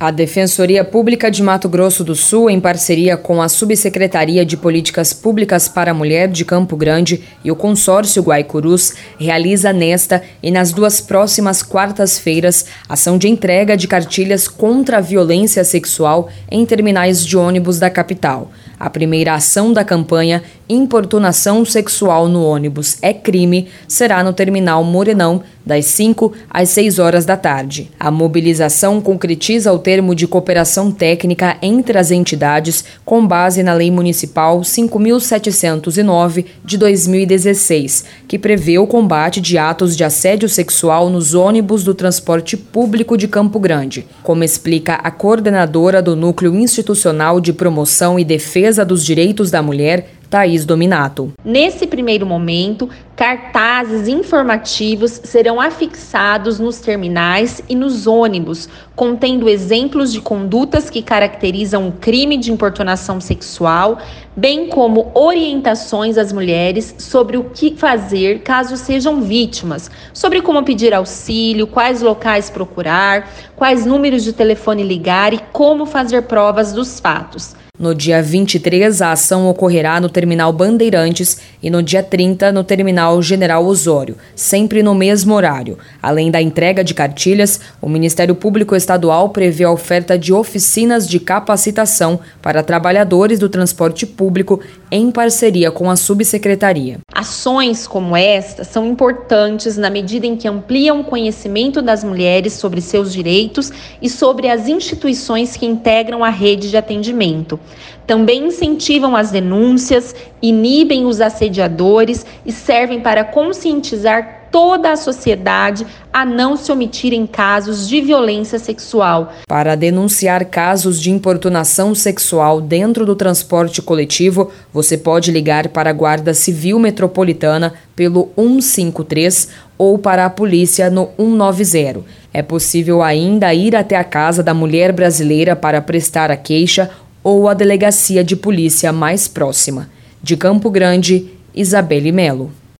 A Defensoria Pública de Mato Grosso do Sul, em parceria com a Subsecretaria de Políticas Públicas para a Mulher de Campo Grande e o consórcio Guaicurus, realiza nesta e nas duas próximas quartas-feiras ação de entrega de cartilhas contra a violência sexual em terminais de ônibus da capital. A primeira ação da campanha Importunação Sexual no Ônibus é Crime será no terminal Morenão, das 5 às 6 horas da tarde. A mobilização concretiza o termo de cooperação técnica entre as entidades com base na Lei Municipal 5.709 de 2016, que prevê o combate de atos de assédio sexual nos ônibus do transporte público de Campo Grande, como explica a coordenadora do Núcleo Institucional de Promoção e Defesa dos Direitos da Mulher, Thaís Dominato. Nesse primeiro momento, cartazes informativos serão afixados nos terminais e nos ônibus, contendo exemplos de condutas que caracterizam o crime de importunação sexual, bem como orientações às mulheres sobre o que fazer caso sejam vítimas, sobre como pedir auxílio, quais locais procurar, quais números de telefone ligar e como fazer provas dos fatos. No dia 23, a ação ocorrerá no Terminal Bandeirantes e no dia 30 no Terminal General Osório, sempre no mesmo horário. Além da entrega de cartilhas, o Ministério Público Estadual prevê a oferta de oficinas de capacitação para trabalhadores do transporte público em parceria com a subsecretaria. Ações como esta são importantes na medida em que ampliam o conhecimento das mulheres sobre seus direitos e sobre as instituições que integram a rede de atendimento. Também incentivam as denúncias, inibem os assediadores e servem para conscientizar toda a sociedade a não se omitir em casos de violência sexual. Para denunciar casos de importunação sexual dentro do transporte coletivo, você pode ligar para a Guarda Civil Metropolitana pelo 153 ou para a polícia no 190. É possível ainda ir até a casa da mulher brasileira para prestar a queixa ou a delegacia de polícia mais próxima. De Campo Grande, Isabelle Melo.